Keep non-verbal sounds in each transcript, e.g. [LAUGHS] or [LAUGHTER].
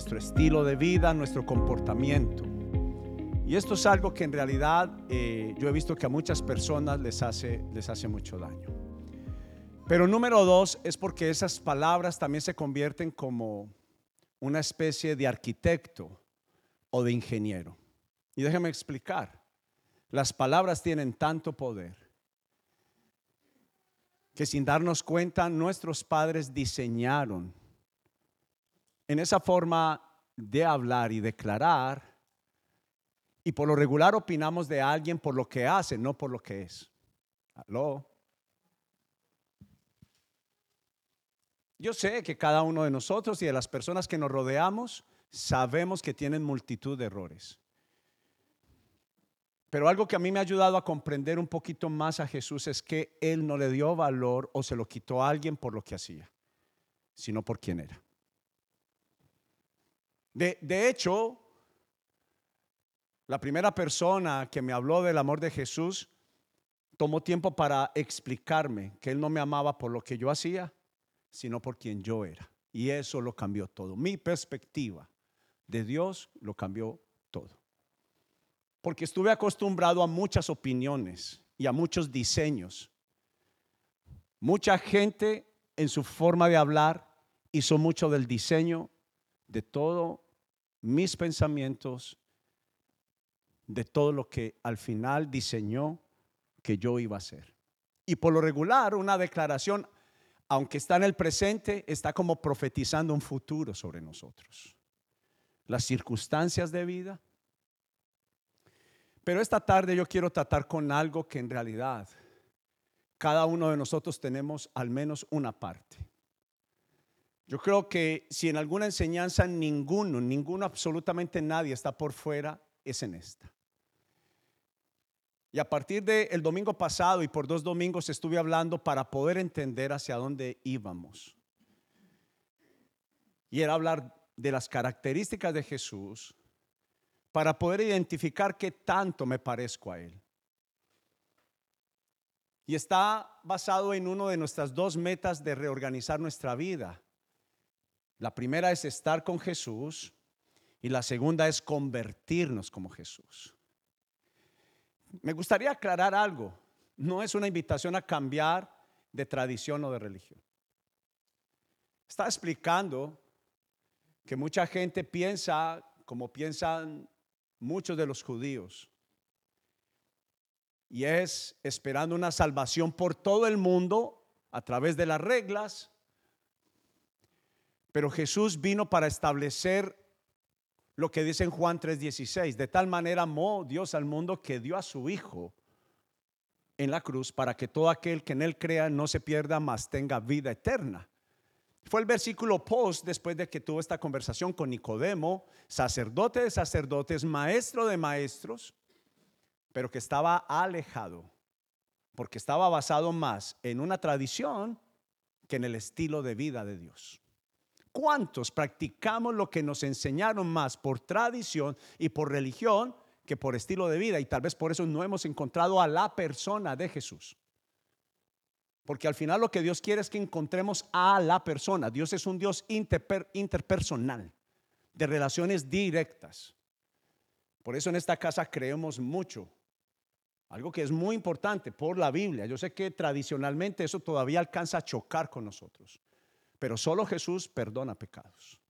nuestro estilo de vida, nuestro comportamiento. Y esto es algo que en realidad eh, yo he visto que a muchas personas les hace, les hace mucho daño. Pero número dos es porque esas palabras también se convierten como una especie de arquitecto o de ingeniero. Y déjeme explicar, las palabras tienen tanto poder que sin darnos cuenta nuestros padres diseñaron en esa forma de hablar y declarar y por lo regular opinamos de alguien por lo que hace, no por lo que es. ¿Aló? Yo sé que cada uno de nosotros y de las personas que nos rodeamos sabemos que tienen multitud de errores. Pero algo que a mí me ha ayudado a comprender un poquito más a Jesús es que Él no le dio valor o se lo quitó a alguien por lo que hacía, sino por quien era. De, de hecho, la primera persona que me habló del amor de Jesús tomó tiempo para explicarme que Él no me amaba por lo que yo hacía, sino por quien yo era. Y eso lo cambió todo. Mi perspectiva de Dios lo cambió todo. Porque estuve acostumbrado a muchas opiniones y a muchos diseños. Mucha gente en su forma de hablar hizo mucho del diseño de todo mis pensamientos de todo lo que al final diseñó que yo iba a hacer. Y por lo regular, una declaración, aunque está en el presente, está como profetizando un futuro sobre nosotros. Las circunstancias de vida. Pero esta tarde yo quiero tratar con algo que en realidad cada uno de nosotros tenemos al menos una parte. Yo creo que si en alguna enseñanza ninguno, ninguno, absolutamente nadie está por fuera, es en esta. Y a partir del domingo pasado y por dos domingos estuve hablando para poder entender hacia dónde íbamos. Y era hablar de las características de Jesús para poder identificar qué tanto me parezco a Él. Y está basado en uno de nuestras dos metas de reorganizar nuestra vida. La primera es estar con Jesús y la segunda es convertirnos como Jesús. Me gustaría aclarar algo. No es una invitación a cambiar de tradición o de religión. Está explicando que mucha gente piensa como piensan muchos de los judíos. Y es esperando una salvación por todo el mundo a través de las reglas. Pero Jesús vino para establecer lo que dice en Juan 3:16. De tal manera amó Dios al mundo que dio a su Hijo en la cruz para que todo aquel que en él crea no se pierda, mas tenga vida eterna. Fue el versículo post después de que tuvo esta conversación con Nicodemo, sacerdote de sacerdotes, maestro de maestros, pero que estaba alejado, porque estaba basado más en una tradición que en el estilo de vida de Dios. ¿Cuántos practicamos lo que nos enseñaron más por tradición y por religión que por estilo de vida? Y tal vez por eso no hemos encontrado a la persona de Jesús. Porque al final lo que Dios quiere es que encontremos a la persona. Dios es un Dios interpersonal, de relaciones directas. Por eso en esta casa creemos mucho. Algo que es muy importante por la Biblia. Yo sé que tradicionalmente eso todavía alcanza a chocar con nosotros. Pero solo Jesús perdona pecados.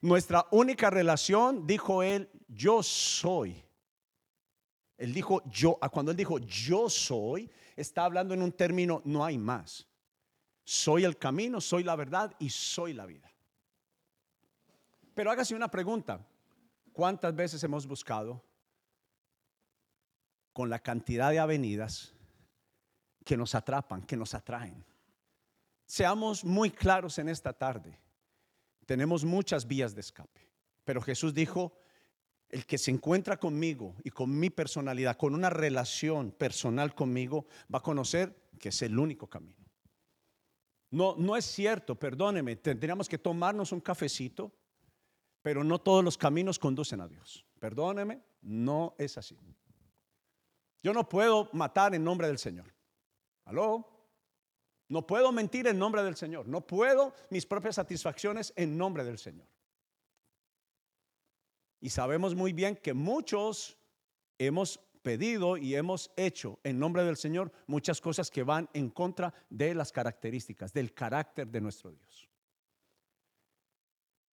Nuestra única relación, dijo él, yo soy. Él dijo yo, cuando él dijo yo soy, está hablando en un término no hay más. Soy el camino, soy la verdad y soy la vida. Pero hágase una pregunta. ¿Cuántas veces hemos buscado con la cantidad de avenidas que nos atrapan, que nos atraen? Seamos muy claros en esta tarde. Tenemos muchas vías de escape, pero Jesús dijo, el que se encuentra conmigo y con mi personalidad, con una relación personal conmigo, va a conocer que es el único camino. No, no es cierto, perdóneme, tendríamos que tomarnos un cafecito, pero no todos los caminos conducen a Dios. Perdóneme, no es así. Yo no puedo matar en nombre del Señor. ¿Aló? No puedo mentir en nombre del Señor. No puedo mis propias satisfacciones en nombre del Señor. Y sabemos muy bien que muchos hemos pedido y hemos hecho en nombre del Señor muchas cosas que van en contra de las características, del carácter de nuestro Dios.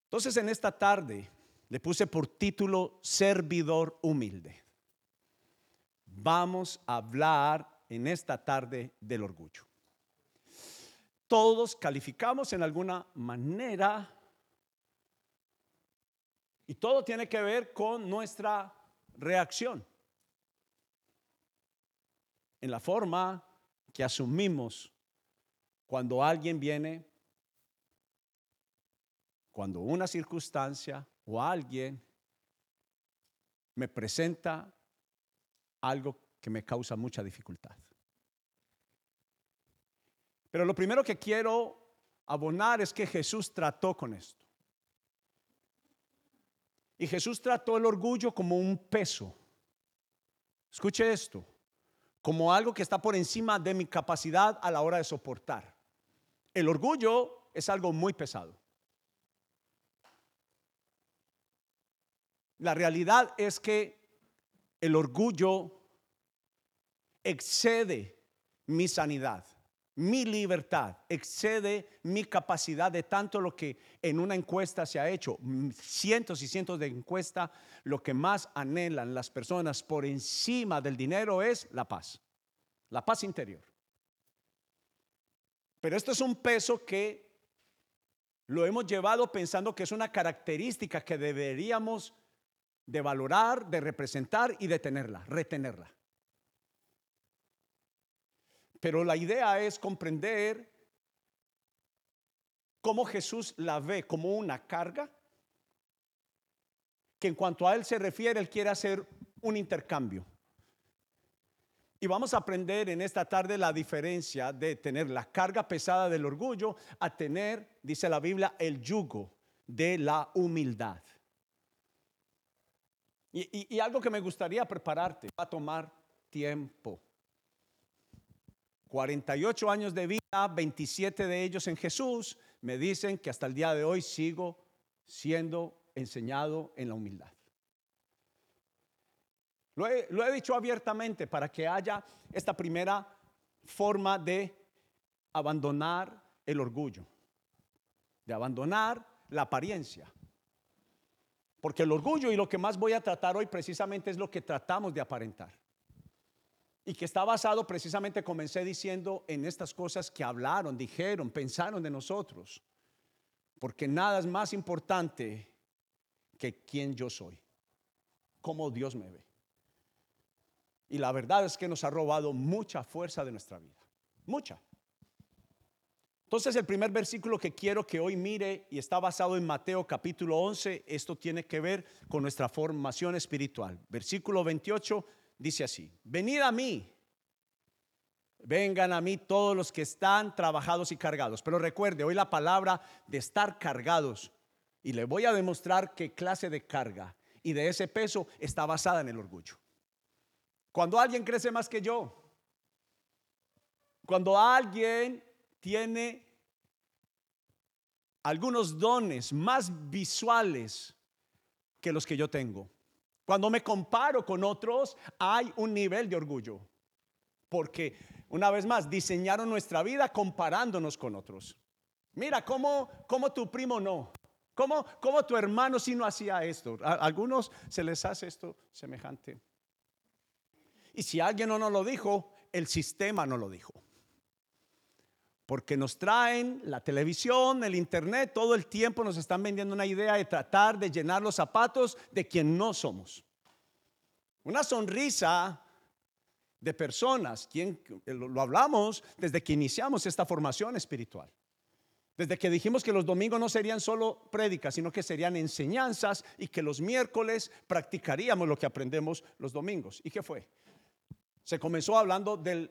Entonces en esta tarde le puse por título Servidor humilde. Vamos a hablar en esta tarde del orgullo. Todos calificamos en alguna manera y todo tiene que ver con nuestra reacción. En la forma que asumimos cuando alguien viene, cuando una circunstancia o alguien me presenta algo que me causa mucha dificultad. Pero lo primero que quiero abonar es que Jesús trató con esto. Y Jesús trató el orgullo como un peso. Escuche esto, como algo que está por encima de mi capacidad a la hora de soportar. El orgullo es algo muy pesado. La realidad es que el orgullo excede mi sanidad mi libertad excede mi capacidad de tanto lo que en una encuesta se ha hecho, cientos y cientos de encuestas, lo que más anhelan las personas por encima del dinero es la paz, la paz interior. Pero esto es un peso que lo hemos llevado pensando que es una característica que deberíamos de valorar, de representar y de tenerla, retenerla. Pero la idea es comprender cómo Jesús la ve como una carga, que en cuanto a Él se refiere, Él quiere hacer un intercambio. Y vamos a aprender en esta tarde la diferencia de tener la carga pesada del orgullo a tener, dice la Biblia, el yugo de la humildad. Y, algo que me gustaría prepararte va a tomar tiempo. 48 años de vida, 27 de ellos en Jesús, me dicen que hasta el día de hoy sigo siendo enseñado en la humildad. Lo he, dicho abiertamente para que haya esta primera forma de abandonar el orgullo, de abandonar la apariencia. Porque el orgullo y lo que más voy a tratar hoy precisamente es lo que tratamos de aparentar y que está basado precisamente, comencé diciendo, en estas cosas que hablaron, dijeron, pensaron de nosotros. Porque nada es más importante que quién yo soy, cómo Dios me ve. Y la verdad es que nos ha robado mucha fuerza de nuestra vida, mucha. Entonces el primer versículo que quiero que hoy mire y está basado en Mateo capítulo 11, esto tiene que ver con nuestra formación espiritual. Versículo 28 dice así, venid a mí, vengan a mí todos los que están trabajados y cargados. Pero recuerde, hoy la palabra de estar cargados, y le voy a demostrar qué clase de carga y de ese peso está basada en el orgullo. Cuando alguien crece más que yo, cuando alguien tiene algunos dones más visuales que los que yo tengo, cuando me comparo con otros, hay un nivel de orgullo. Porque, una vez más, diseñaron nuestra vida comparándonos con otros. Mira, ¿cómo, cómo tu primo no? ¿Cómo, ¿Cómo, tu hermano si no hacía esto? A algunos se les hace esto semejante. Y si alguien no nos lo dijo, el sistema no lo dijo porque nos traen la televisión, el internet, todo el tiempo nos están vendiendo una idea de tratar de llenar los zapatos de quien no somos. Una sonrisa de personas, quien lo hablamos desde que iniciamos esta formación espiritual. Desde que dijimos que los domingos no serían solo prédicas, sino que serían enseñanzas y que los miércoles practicaríamos lo que aprendemos los domingos. ¿Y qué fue? Se comenzó hablando del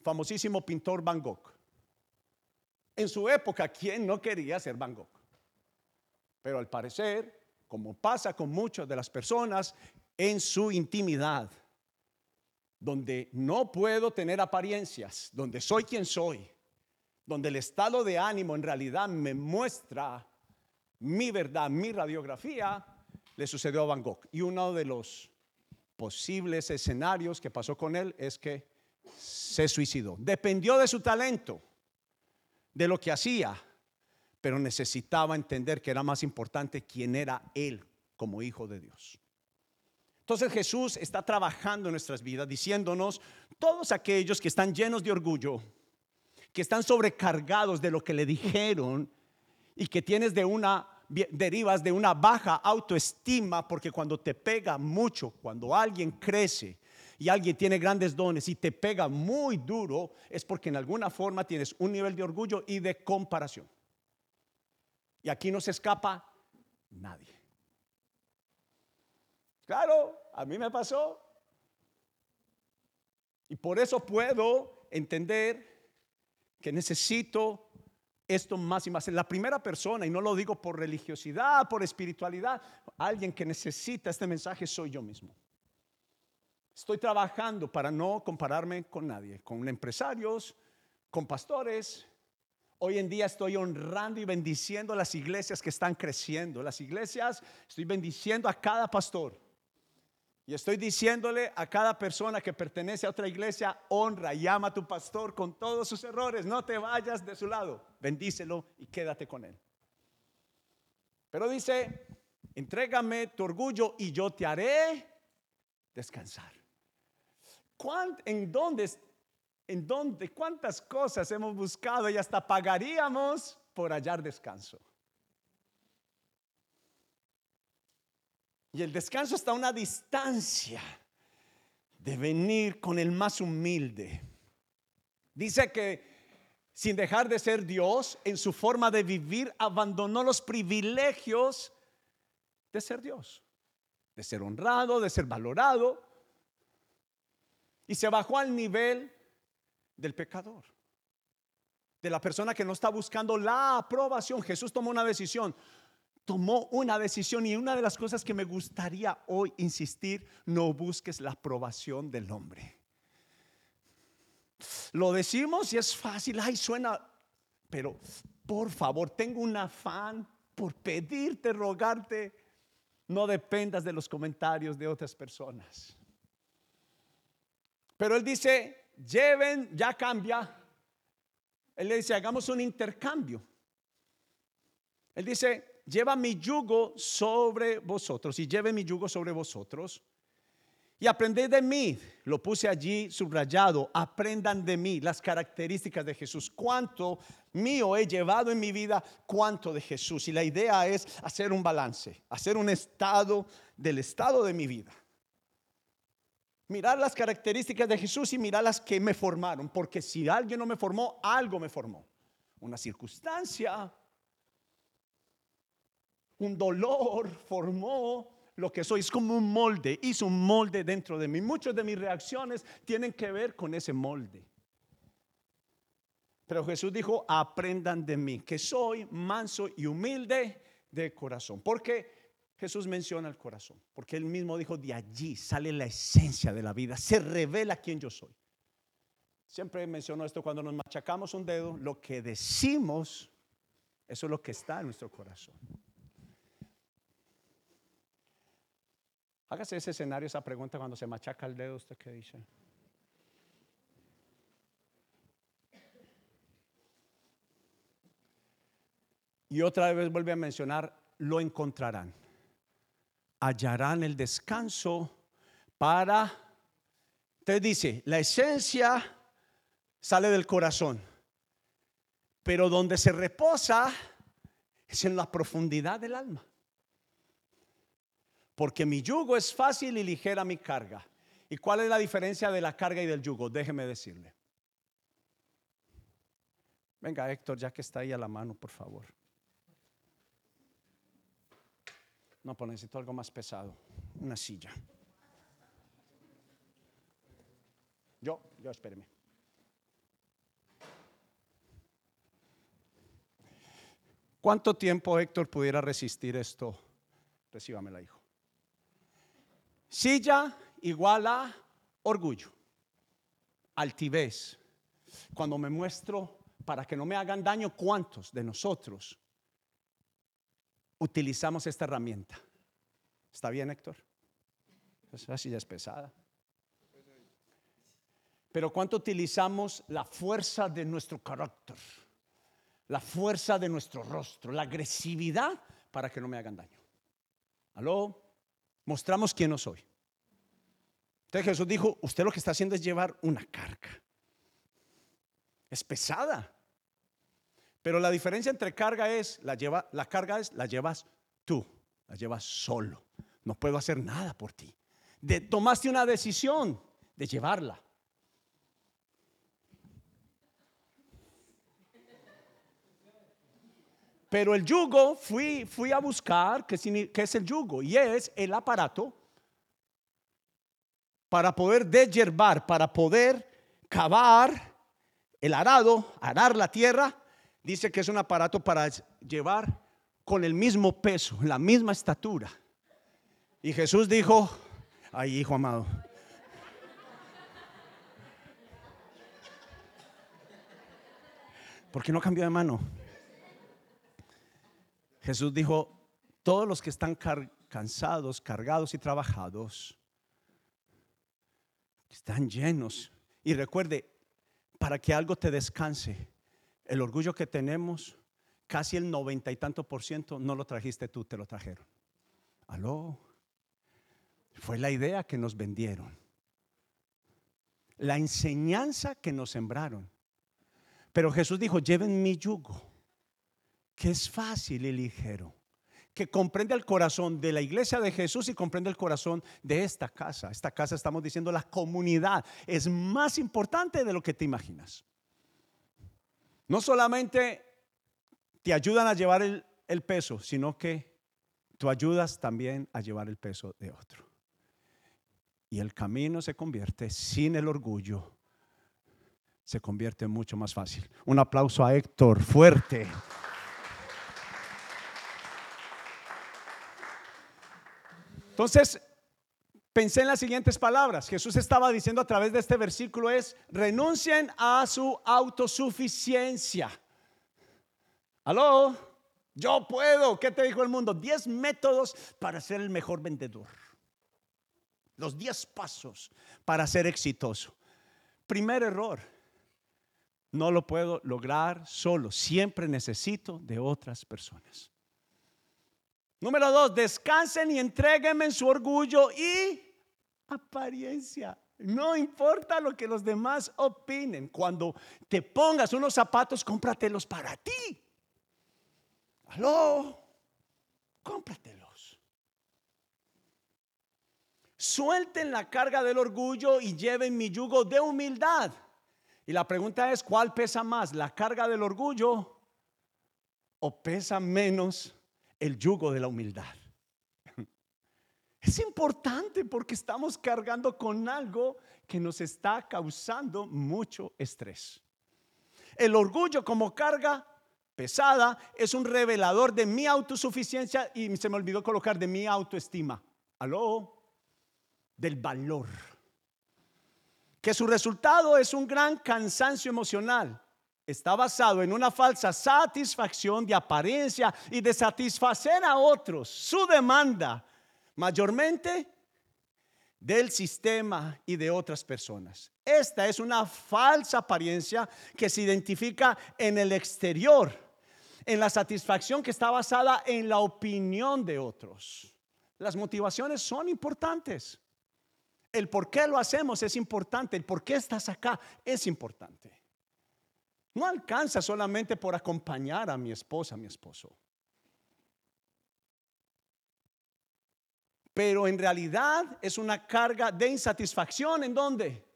famosísimo pintor Van Gogh. En su época, ¿quién no quería ser Van Gogh? Pero al parecer, como pasa con muchas de las personas en su intimidad, donde no puedo tener apariencias, donde soy quien soy, donde el estado de ánimo en realidad me muestra mi verdad, mi radiografía, le sucedió a Van Gogh. Y uno de los posibles escenarios que pasó con él es que se suicidó. Dependió de su talento, de lo que hacía, pero necesitaba entender que era más importante quién era él como hijo de Dios. Entonces Jesús está trabajando en nuestras vidas diciéndonos, todos aquellos que están llenos de orgullo, que están sobrecargados de lo que le dijeron y que tienes de una derivas de una baja autoestima porque cuando te pega mucho, cuando alguien crece y alguien tiene grandes dones y te pega muy duro, es porque en alguna forma tienes un nivel de orgullo y de comparación. Y aquí no se escapa nadie. Claro, a mí me pasó. Y por eso puedo entender que necesito esto más y más. La primera persona, y no lo digo por religiosidad, por espiritualidad, alguien que necesita este mensaje soy yo mismo. Estoy trabajando para no compararme con nadie, con empresarios, con pastores. Hoy en día estoy honrando y bendiciendo las iglesias que están creciendo. Las iglesias, estoy bendiciendo a cada pastor. Y estoy diciéndole a cada persona que pertenece a otra iglesia, honra y ama a tu pastor con todos sus errores. No te vayas de su lado. Bendícelo y quédate con él. Pero dice, entrégame tu orgullo y yo te haré descansar. ¿En dónde, en dónde, cuántas cosas hemos buscado y hasta pagaríamos por hallar descanso? Y el descanso está a una distancia de venir con el más humilde. Dice que sin dejar de ser Dios, en su forma de vivir, abandonó los privilegios de ser Dios, de ser honrado, de ser valorado, y se bajó al nivel del pecador, de la persona que no está buscando la aprobación. Jesús tomó una decisión tomó una decisión y una de las cosas que me gustaría hoy insistir, no busques la aprobación del hombre. Lo decimos y es fácil, ay, suena, pero por favor, tengo un afán por pedirte, rogarte, no dependas de los comentarios de otras personas. Pero él dice, lleven, ya cambia. Él le dice, hagamos un intercambio. Él dice, lleva mi yugo sobre vosotros y lleve mi yugo sobre vosotros y aprended de mí. Lo puse allí subrayado. Aprendan de mí las características de Jesús. Cuánto mío he llevado en mi vida, cuánto de Jesús. Y la idea es hacer un balance, hacer un estado del estado de mi vida. Mirar las características de Jesús y mirar las que me formaron. Porque si alguien no me formó, algo me formó. Una circunstancia, un dolor formó lo que soy. Es como un molde, hizo un molde dentro de mí. Muchas de mis reacciones tienen que ver con ese molde. Pero Jesús dijo, aprendan de mí, que soy manso y humilde de corazón. Porque Jesús menciona el corazón, porque él mismo dijo, de allí sale la esencia de la vida, se revela quién yo soy. Siempre menciono esto cuando nos machacamos un dedo, lo que decimos, eso es lo que está en nuestro corazón. Hágase ese escenario, esa pregunta cuando se machaca el dedo, ¿usted qué dice? Y otra vez vuelve a mencionar, lo encontrarán. Hallarán el descanso para... Usted dice, la esencia sale del corazón, pero donde se reposa es en la profundidad del alma porque mi yugo es fácil y ligera mi carga. ¿Y cuál es la diferencia de la carga y del yugo? Déjeme decirle. Venga, Héctor, ya que está ahí a la mano, por favor. No, pues necesito algo más pesado. Una silla. Yo, yo, espéreme. ¿Cuánto tiempo Héctor pudiera resistir esto? Recíbamela, hijo. Silla igual a orgullo, altivez. Cuando me muestro para que no me hagan daño, ¿cuántos de nosotros utilizamos esta herramienta? ¿Está bien, Héctor? Esa silla es pesada. Pero ¿cuánto utilizamos la fuerza de nuestro carácter? La fuerza de nuestro rostro, la agresividad para que no me hagan daño. ¿Aló? Mostramos quién no soy. Entonces Jesús dijo, usted lo que está haciendo es llevar una carga. Es pesada. Pero la diferencia entre carga es, la, carga es, la llevas tú, la llevas solo. No puedo hacer nada por ti. De, tomaste una decisión de llevarla. Pero el yugo, fui, fui a buscar qué, es el yugo y es el aparato para poder deshiervar, para poder cavar el arado, arar la tierra. Dice que es un aparato para llevar con el mismo peso, la misma estatura. Y Jesús dijo, ay hijo amado, ¿por qué no cambió de mano? Jesús dijo, todos los que están cansados, cargados y trabajados, están llenos. Y recuerde, para que algo te descanse, el orgullo que tenemos, casi el noventa y tanto por ciento, no lo trajiste tú, te lo trajeron. Aló. Fue la idea que nos vendieron. La enseñanza que nos sembraron. Pero Jesús dijo, lleven mi yugo que es fácil y ligero, que comprende el corazón de la iglesia de Jesús y comprende el corazón de esta casa. Esta casa estamos diciendo la comunidad es más importante de lo que te imaginas. No solamente te ayudan a llevar el, peso, sino que tú ayudas también a llevar el peso de otro. Y el camino se convierte sin el orgullo, se convierte mucho más fácil. Un aplauso a Héctor fuerte. Entonces, pensé en las siguientes palabras. Jesús estaba diciendo a través de este versículo es, renuncien a su autosuficiencia. Aló, yo puedo. ¿Qué te dijo el mundo? Diez métodos para ser el mejor vendedor. Los diez pasos para ser exitoso. Primer error. No lo puedo lograr solo. Siempre necesito de otras personas. Número dos, descansen y entréguenme en su orgullo y apariencia. No importa lo que los demás opinen. Cuando te pongas unos zapatos, cómpratelos para ti. Aló, cómpratelos. Suelten la carga del orgullo y lleven mi yugo de humildad. Y la pregunta es, ¿cuál pesa más? ¿La carga del orgullo o pesa menos el yugo de la humildad. Es importante porque estamos cargando con algo que nos está causando mucho estrés. El orgullo como carga pesada es un revelador de mi autosuficiencia y se me olvidó colocar de mi autoestima. Aló, del valor. Que su resultado es un gran cansancio emocional está basado en una falsa satisfacción de apariencia y de satisfacer a otros, su demanda, mayormente del sistema y de otras personas. Esta es una falsa apariencia que se identifica en el exterior, en la satisfacción que está basada en la opinión de otros. Las motivaciones son importantes. El por qué lo hacemos es importante. El por qué estás acá es importante. No alcanza solamente por acompañar a mi esposa, mi esposo. Pero en realidad es una carga de insatisfacción en donde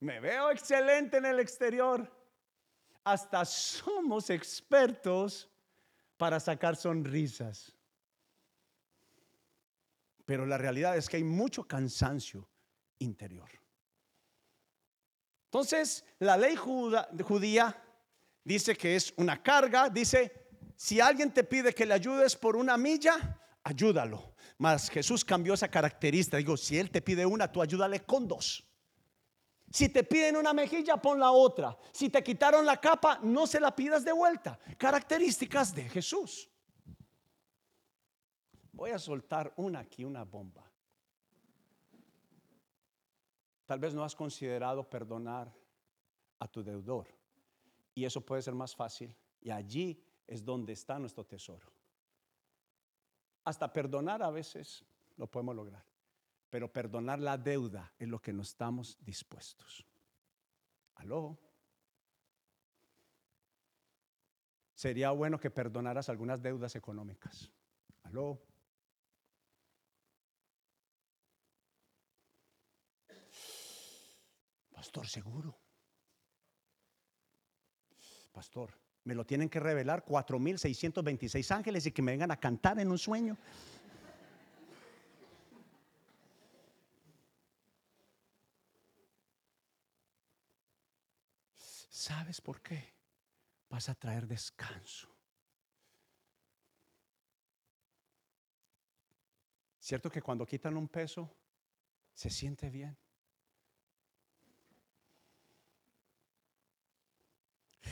me veo excelente en el exterior. Hasta somos expertos para sacar sonrisas. Pero la realidad es que hay mucho cansancio interior. Entonces, la ley judía dice que es una carga, dice, si alguien te pide que le ayudes por una milla, ayúdalo. Mas Jesús cambió esa característica. Digo, si Él te pide una, tú ayúdale con dos. Si te piden una mejilla, pon la otra. Si te quitaron la capa, no se la pidas de vuelta. Características de Jesús. Voy a soltar una aquí, una bomba. Tal vez no has considerado perdonar a tu deudor. Y eso puede ser más fácil. Y allí es donde está nuestro tesoro. Hasta perdonar a veces lo podemos lograr. Pero perdonar la deuda es lo que no estamos dispuestos. Aló. Sería bueno que perdonaras algunas deudas económicas. Aló. Pastor, seguro. Pastor, me lo tienen que revelar 4.626 ángeles y que me vengan a cantar en un sueño. ¿Sabes por qué? Vas a traer descanso. ¿Cierto que cuando quitan un peso se siente bien?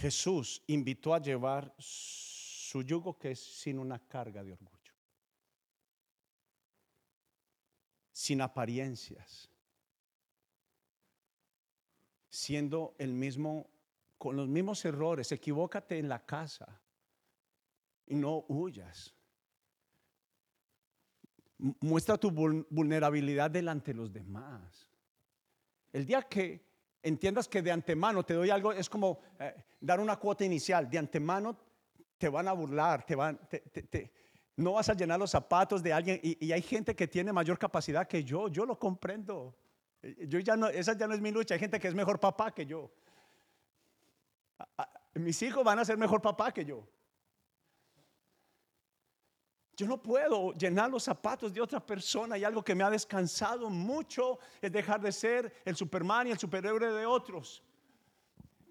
Jesús invitó a llevar su yugo que es sin una carga de orgullo, sin apariencias, siendo el mismo, con los mismos errores. Equivócate en la casa y no huyas. Muestra tu vulnerabilidad delante de los demás. El día que entiendas que de antemano te doy algo, es como eh, dar una cuota inicial. De antemano te van a burlar, te van, no vas a llenar los zapatos de alguien. Y, hay gente que tiene mayor capacidad que yo, yo lo comprendo. Eh, yo ya no, esa ya no es mi lucha. Hay gente que es mejor papá que yo. Mis hijos van a ser mejor papá que yo. Yo no puedo llenar los zapatos de otra persona y algo que me ha descansado mucho es dejar de ser el Superman y el superhéroe de otros.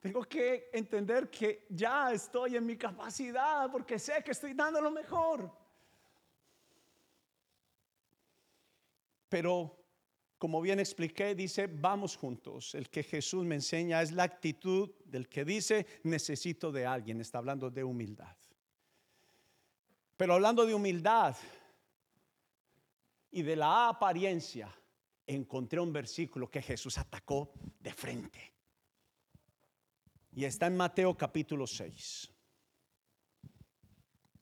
Tengo que entender que ya estoy en mi capacidad porque sé que estoy dando lo mejor. Pero, como bien expliqué, dice, vamos juntos. El que Jesús me enseña es la actitud del que dice, necesito de alguien. Está hablando de humildad. Pero hablando de humildad y de la apariencia, encontré un versículo que Jesús atacó de frente. Y está en Mateo capítulo 6.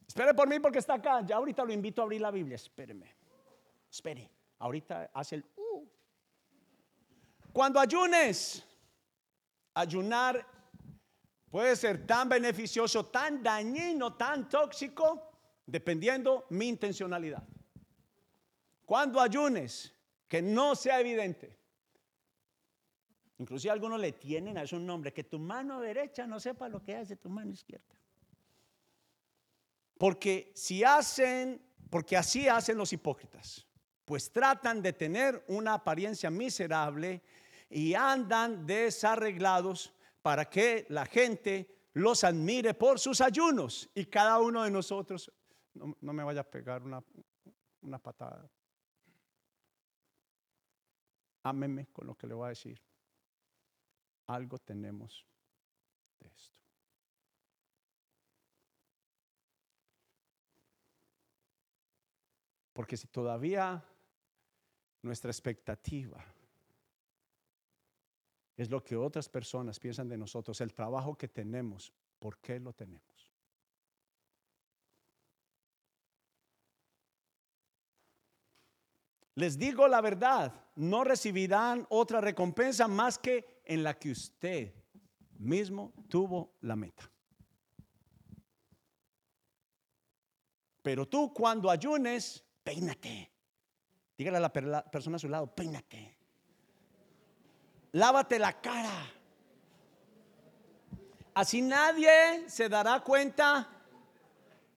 Espere por mí porque está acá. Ya ahorita lo invito a abrir la Biblia. Espéreme. Espere. Ahorita hace el... Uh. Cuando ayunes, ayunar puede ser tan beneficioso, tan dañino, tan tóxico dependiendo mi intencionalidad. Cuando ayunes, que no sea evidente. Inclusive algunos le tienen a eso un nombre, que tu mano derecha no sepa lo que hace tu mano izquierda. Porque si hacen, porque así hacen los hipócritas, pues tratan de tener una apariencia miserable y andan desarreglados para que la gente los admire por sus ayunos y cada uno de nosotros no, me vaya a pegar una, una patada. Ámeme con lo que le voy a decir. Algo tenemos de esto. Porque si todavía nuestra expectativa es lo que otras personas piensan de nosotros, el trabajo que tenemos, ¿por qué lo tenemos? Les digo la verdad, no recibirán otra recompensa más que en la que usted mismo tuvo la meta. Pero tú cuando ayunes, peínate. Dígale a la persona a su lado, peínate. Lávate la cara. Así nadie se dará cuenta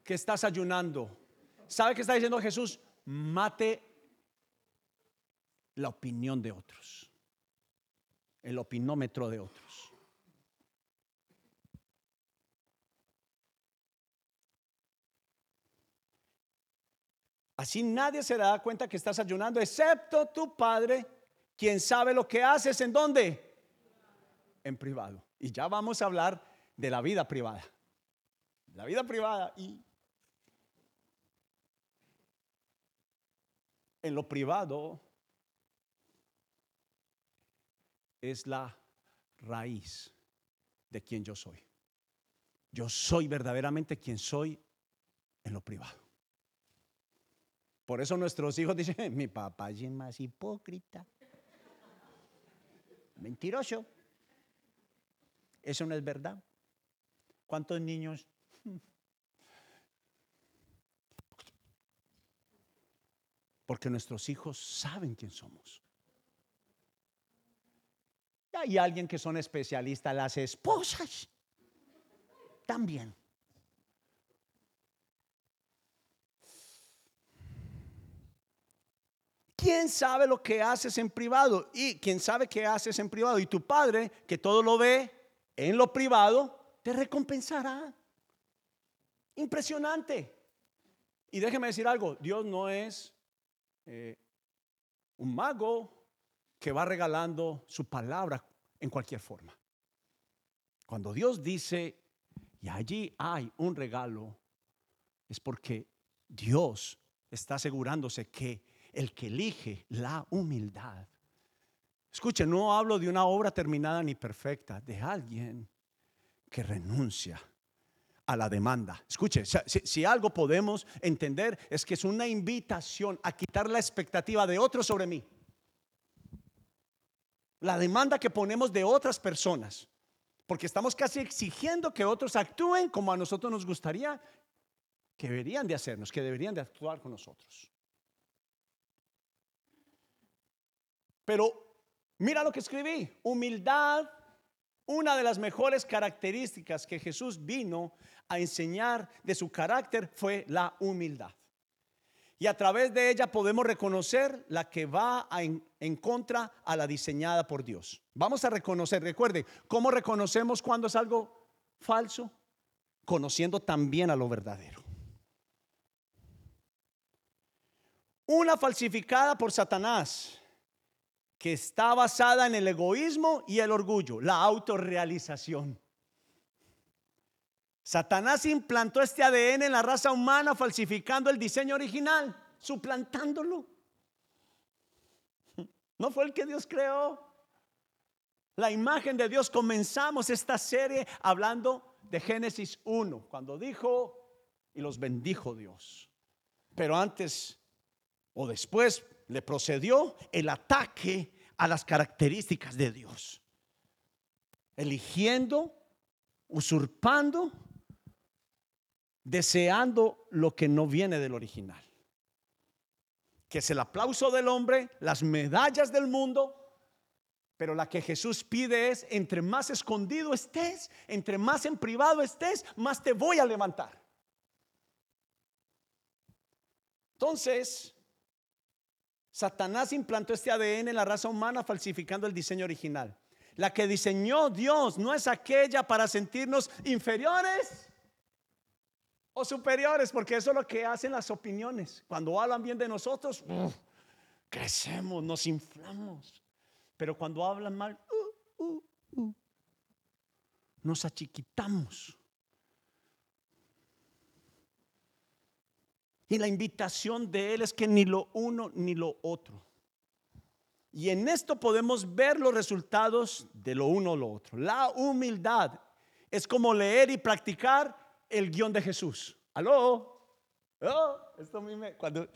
que estás ayunando. ¿Sabe qué está diciendo Jesús? Mate la opinión de otros, el opinómetro de otros. Así nadie se da cuenta que estás ayunando, excepto tu padre, quien sabe lo que haces, en dónde? en privado. Y ya vamos a hablar de la vida privada. La vida privada y en lo privado es la raíz de quien yo soy. Yo soy verdaderamente quien soy en lo privado. Por eso nuestros hijos dicen, mi papá es más hipócrita. Mentiroso. Eso no es verdad. ¿Cuántos niños? Porque nuestros hijos saben quién somos. Hay alguien que son especialistas, las esposas también. ¿Quién sabe lo que haces en privado? Y quién sabe qué haces en privado. Y tu padre, que todo lo ve en lo privado, te recompensará. Impresionante. Y déjeme decir algo, Dios no es eh, un mago que va regalando su palabra en cualquier forma. Cuando Dios dice, y allí hay un regalo, es porque Dios está asegurándose que el que elige la humildad, escuche, no hablo de una obra terminada ni perfecta, de alguien que renuncia a la demanda. Escuche, si, algo podemos entender es que es una invitación a quitar la expectativa de otros sobre mí. La demanda que ponemos de otras personas. Porque estamos casi exigiendo que otros actúen como a nosotros nos gustaría que deberían de hacernos, que deberían de actuar con nosotros. Pero mira lo que escribí, humildad, una de las mejores características que Jesús vino a enseñar de su carácter fue la humildad. Y a través de ella podemos reconocer la que va en, contra a la diseñada por Dios. Vamos a reconocer, recuerde, ¿cómo reconocemos cuando es algo falso? Conociendo también a lo verdadero. Una falsificada por Satanás que está basada en el egoísmo y el orgullo, la autorrealización. Satanás implantó este ADN en la raza humana falsificando el diseño original, suplantándolo. No fue el que Dios creó. La imagen de Dios. Comenzamos esta serie hablando de Génesis 1, cuando dijo y los bendijo Dios. Pero antes o después le procedió el ataque a las características de Dios. Eligiendo, usurpando deseando lo que no viene del original. Que es el aplauso del hombre, las medallas del mundo, pero la que Jesús pide es, entre más escondido estés, entre más en privado estés, más te voy a levantar. Entonces, Satanás implantó este ADN en la raza humana falsificando el diseño original. La que diseñó Dios no es aquella para sentirnos inferiores o superiores, porque eso es lo que hacen las opiniones. Cuando hablan bien de nosotros, crecemos, nos inflamos. Pero cuando hablan mal, uh, uh, uh, nos achiquitamos. Y la invitación de Él es que ni lo uno ni lo otro. Y en esto podemos ver los resultados de lo uno o lo otro. La humildad es como leer y practicar el guion de Jesús. ¿Aló? Oh, esto a mí me, cuando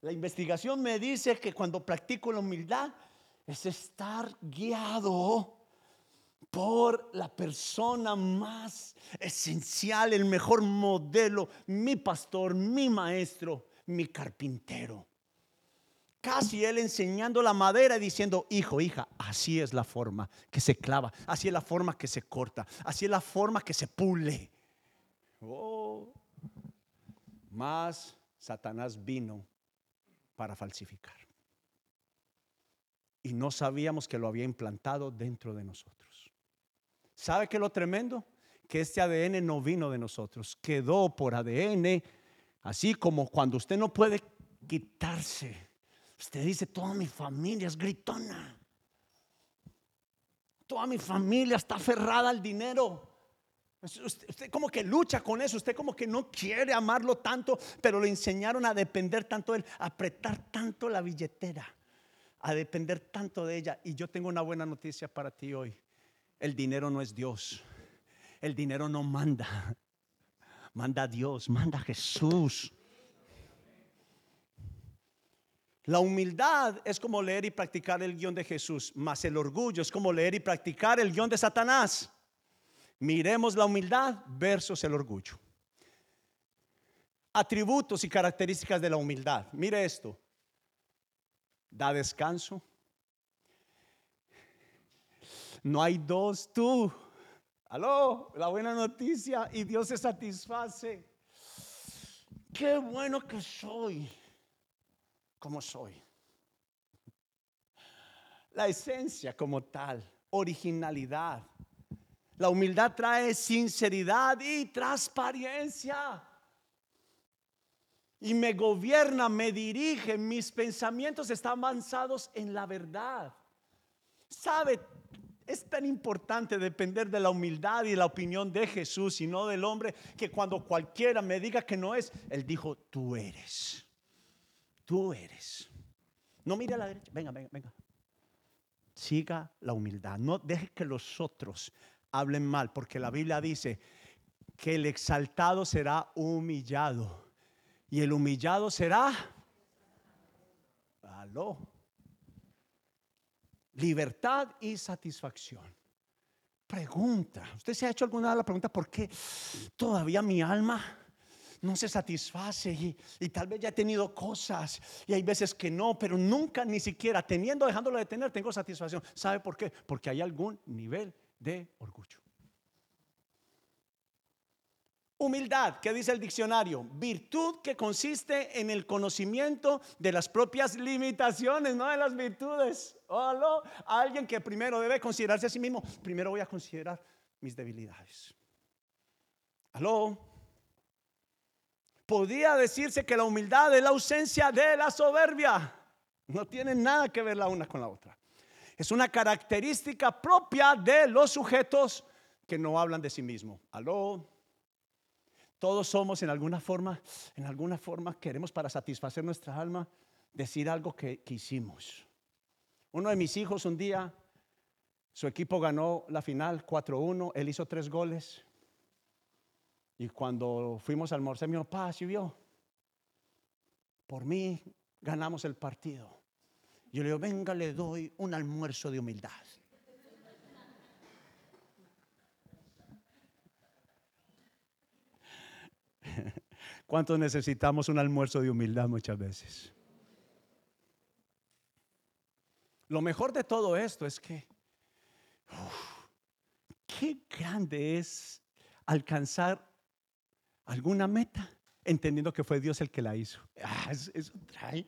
la investigación me dice que cuando practico la humildad es estar guiado por la persona más esencial, el mejor modelo, mi pastor, mi maestro, mi carpintero. Casi él enseñando la madera y diciendo, hijo, hija, así es la forma que se clava, así es la forma que se corta, así es la forma que se pule. Oh, más Satanás vino para falsificar. Y no sabíamos que lo había implantado dentro de nosotros. ¿Sabe qué lo tremendo? Que este ADN no vino de nosotros, quedó por ADN, así como cuando usted no puede quitarse Usted dice, toda mi familia es gritona. Toda mi familia está aferrada al dinero. Usted, como que lucha con eso, usted como que no quiere amarlo tanto, pero le enseñaron a depender tanto de él, a apretar tanto la billetera, a depender tanto de ella. Y yo tengo una buena noticia para ti hoy. El dinero no es Dios. El dinero no manda. Manda a Dios, manda a Jesús. La humildad es como leer y practicar el guion de Jesús, más el orgullo es como leer y practicar el guion de Satanás. Miremos la humildad versus el orgullo. Atributos y características de la humildad. Mire esto. Da descanso. No hay dos tú. Aló, la buena noticia y Dios se satisface. Qué bueno que soy como soy. La esencia como tal, originalidad, la humildad trae sinceridad y transparencia. Y me gobierna, me dirige, mis pensamientos están avanzados en la verdad. ¿Sabe? Es tan importante depender de la humildad y la opinión de Jesús y no del hombre que cuando cualquiera me diga que no es, Él dijo, tú eres. Tú eres. No mire a la derecha, venga, venga, venga. Siga la humildad. No deje que los otros hablen mal, porque la Biblia dice que el exaltado será humillado y el humillado será... Aló. Libertad y satisfacción. Pregunta, ¿usted se ha hecho alguna vez la pregunta por qué todavía mi alma no se satisface y, y, tal vez ya he tenido cosas y hay veces que no, pero nunca ni siquiera teniendo, dejándolo de tener, tengo satisfacción. ¿Sabe por qué? Porque hay algún nivel de orgullo. Humildad, ¿qué dice el diccionario? Virtud que consiste en el conocimiento de las propias limitaciones, no de las virtudes. Alguien que primero debe considerarse a sí mismo, primero voy a considerar mis debilidades. ¿Aló? Podría decirse que la humildad es la ausencia de la soberbia. No tiene nada que ver la una con la otra. Es una característica propia de los sujetos que no hablan de sí mismo. Aló. Todos somos en alguna forma, en alguna forma queremos para satisfacer nuestra alma decir algo que, que hicimos. Uno de mis hijos un día, su equipo ganó la final 4-1, él hizo tres goles. Y cuando fuimos a almorzar, me dijo, pa, ¿sí vio? Por mí ganamos el partido. Yo le digo, venga, le doy un almuerzo de humildad. [LAUGHS] ¿Cuántos necesitamos un almuerzo de humildad muchas veces? Lo mejor de todo esto es que, qué grande es alcanzar alguna meta, entendiendo que fue Dios el que la hizo. Ah, eso trae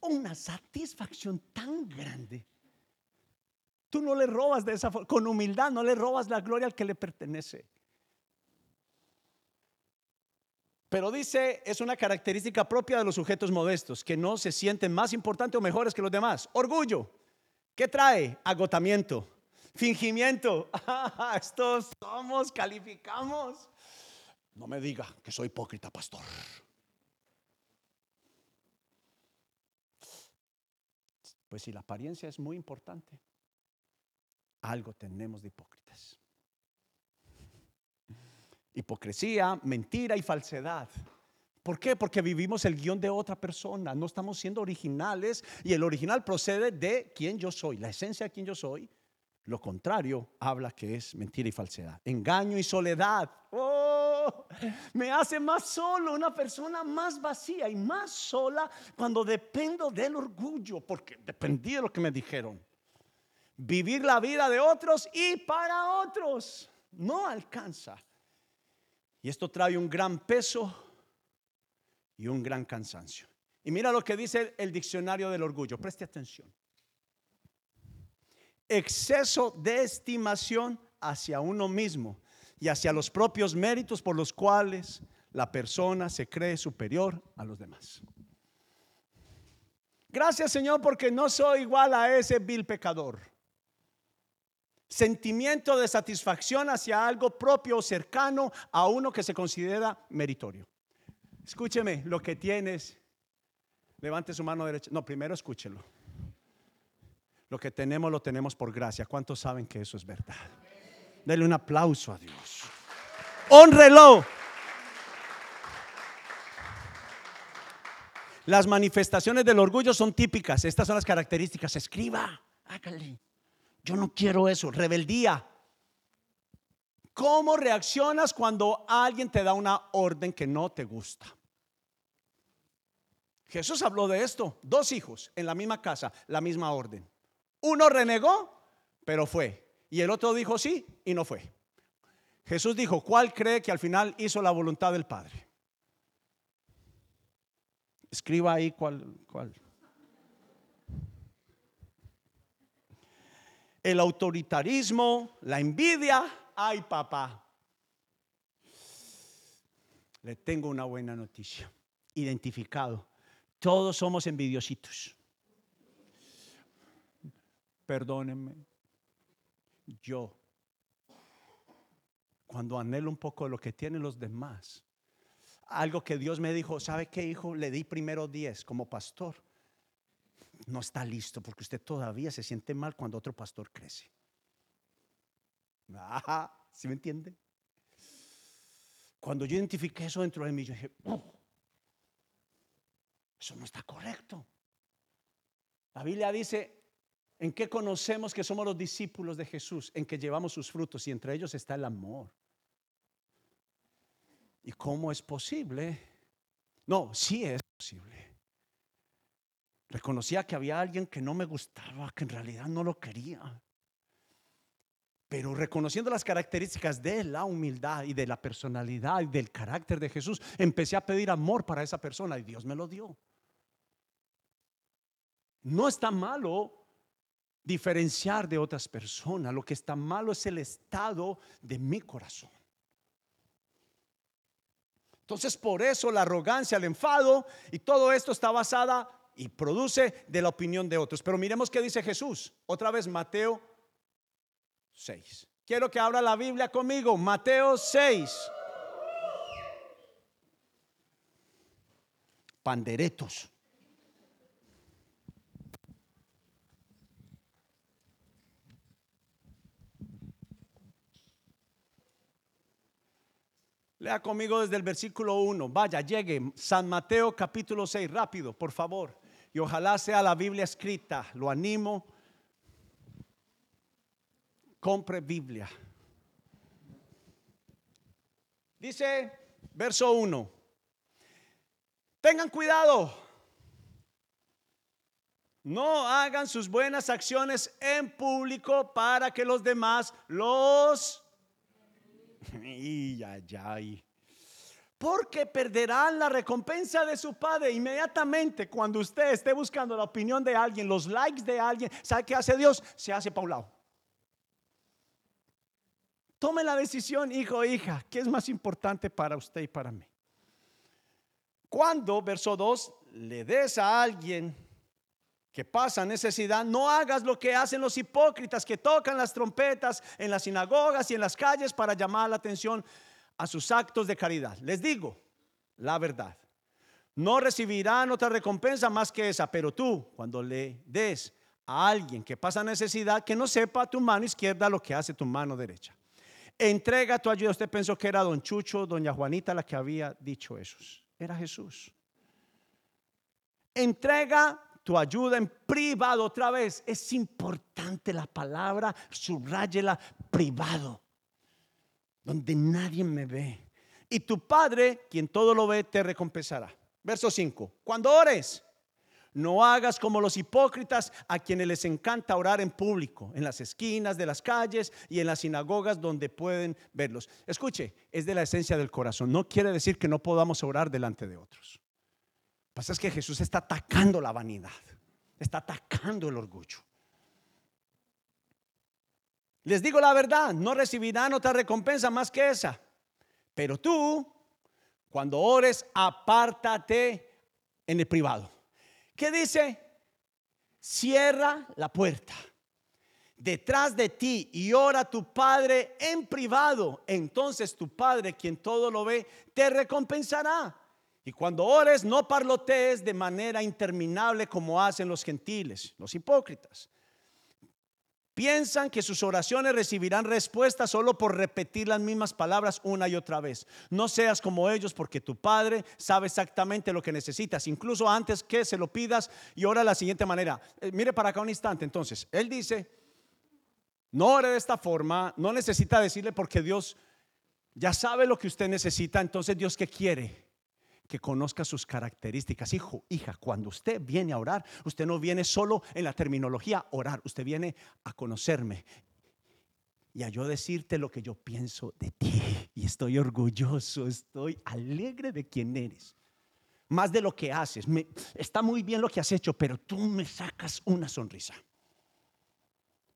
una satisfacción tan grande. Tú no le robas de esa forma, con humildad no le robas la gloria al que le pertenece. Pero dice, es una característica propia de los sujetos modestos, que no se sienten más importantes o mejores que los demás. Orgullo. ¿Qué trae? Agotamiento. Fingimiento. [LAUGHS] Estos somos, calificamos. No me diga que soy hipócrita, pastor. Pues si la apariencia es muy importante, algo tenemos de hipócritas. Hipocresía, mentira y falsedad. ¿Por qué? Porque vivimos el guion de otra persona, no estamos siendo originales y el original procede de quien yo soy, la esencia de quien yo soy. Lo contrario habla que es mentira y falsedad. Engaño y soledad. Oh, me hace más solo, una persona más vacía y más sola cuando dependo del orgullo, porque dependí de lo que me dijeron. Vivir la vida de otros y para otros no alcanza. Y esto trae un gran peso y un gran cansancio. Y mira lo que dice el diccionario del orgullo. Preste atención exceso de estimación hacia uno mismo y hacia los propios méritos por los cuales la persona se cree superior a los demás. Gracias Señor porque no soy igual a ese vil pecador. sentimiento de satisfacción hacia algo propio o cercano a uno que se considera meritorio. Escúcheme, lo que tienes, levante su mano derecha. No, primero escúchelo. Lo que tenemos lo tenemos por gracia. ¿Cuántos saben que eso es verdad? Dele un aplauso a Dios. Honrelo. Las manifestaciones del orgullo son típicas. Estas son las características. Escriba, hágale. Yo no quiero eso. Rebeldía. ¿Cómo reaccionas cuando alguien te da una orden que no te gusta? Jesús habló de esto. Dos hijos en la misma casa, la misma orden. Uno renegó, pero fue. Y el otro dijo sí y no fue. Jesús dijo, ¿cuál cree que al final hizo la voluntad del Padre? Escriba ahí cuál. cuál. El autoritarismo, la envidia. Ay, papá. Le tengo una buena noticia. Identificado. Todos somos envidiositos. Perdónenme. Yo, cuando anhelo un poco lo que tienen los demás, algo que Dios me dijo, ¿sabe qué, hijo? Le di primero 10 como pastor. No está listo porque usted todavía se siente mal cuando otro pastor crece. Ajá, ¿sí me entiende? Cuando yo identifiqué eso dentro de mí, yo dije, eso no está correcto. La Biblia dice, ¿En qué conocemos que somos los discípulos de Jesús? En que llevamos sus frutos y entre ellos está el amor. ¿Y cómo es posible? No, sí es posible. Reconocía que había alguien que no me gustaba, que en realidad no lo quería. Pero reconociendo las características de la humildad y de la personalidad y del carácter de Jesús, empecé a pedir amor para esa persona y Dios me lo dio. No está malo diferenciar de otras personas. Lo que está malo es el estado de mi corazón. Entonces por eso la arrogancia, el enfado y todo esto está basada y produce de la opinión de otros. Pero miremos qué dice Jesús. Otra vez Mateo 6. Quiero que abra la Biblia conmigo. Mateo 6. Panderetos. Lea conmigo desde el versículo 1. Vaya, llegue. San Mateo capítulo 6, rápido, por favor. Y ojalá sea la Biblia escrita. Lo animo. Compre Biblia. Dice, verso 1. Tengan cuidado. No hagan sus buenas acciones en público para que los demás los [LAUGHS] y ay, Porque perderán la recompensa de su padre inmediatamente cuando usted esté buscando la opinión de alguien, los likes de alguien. ¿Sabe qué hace Dios? Se hace paulado. Tome la decisión, hijo o hija, ¿qué es más importante para usted y para mí? Cuando, verso 2, le des a alguien que pasa necesidad, no hagas lo que hacen los hipócritas que tocan las trompetas en las sinagogas y en las calles para llamar la atención a sus actos de caridad. Les digo la verdad. No recibirán otra recompensa más que esa, pero tú, cuando le des a alguien que pasa necesidad, que no sepa tu mano izquierda lo que hace tu mano derecha. Entrega tu ayuda. Usted pensó que era don Chucho, doña Juanita la que había dicho eso. Era Jesús. Entrega tu ayuda en privado. Otra vez, es importante la palabra, subrayela privado, donde nadie me ve. Y tu Padre, quien todo lo ve, te recompensará. Verso 5. Cuando ores, no hagas como los hipócritas a quienes les encanta orar en público, en las esquinas de las calles y en las sinagogas donde pueden verlos. Escuche, es de la esencia del corazón. No quiere decir que no podamos orar delante de otros pasa es que Jesús está atacando la vanidad, está atacando el orgullo. Les digo la verdad, no recibirán otra recompensa más que esa. Pero tú, cuando ores, apártate en el privado. ¿Qué dice? Cierra la puerta. detrás de ti y ora a tu Padre en privado, entonces tu Padre, quien todo lo ve, te recompensará. Y cuando ores, no parlotees de manera interminable como hacen los gentiles, los hipócritas. Piensan que sus oraciones recibirán respuesta solo por repetir las mismas palabras una y otra vez. No seas como ellos porque tu Padre sabe exactamente lo que necesitas, incluso antes que se lo pidas y ora de la siguiente manera. Eh, mire para acá un instante, entonces, Él dice, no ore de esta forma, no necesita decirle porque Dios ya sabe lo que usted necesita, entonces Dios qué quiere? Que conozca sus características. Hijo, hija, cuando usted viene a orar, usted no viene solo en la terminología orar, usted viene a conocerme y a yo decirte lo que yo pienso de ti. Y estoy orgulloso, estoy alegre de quien eres. Más de lo que haces. está muy bien lo que has hecho, pero tú me sacas una sonrisa.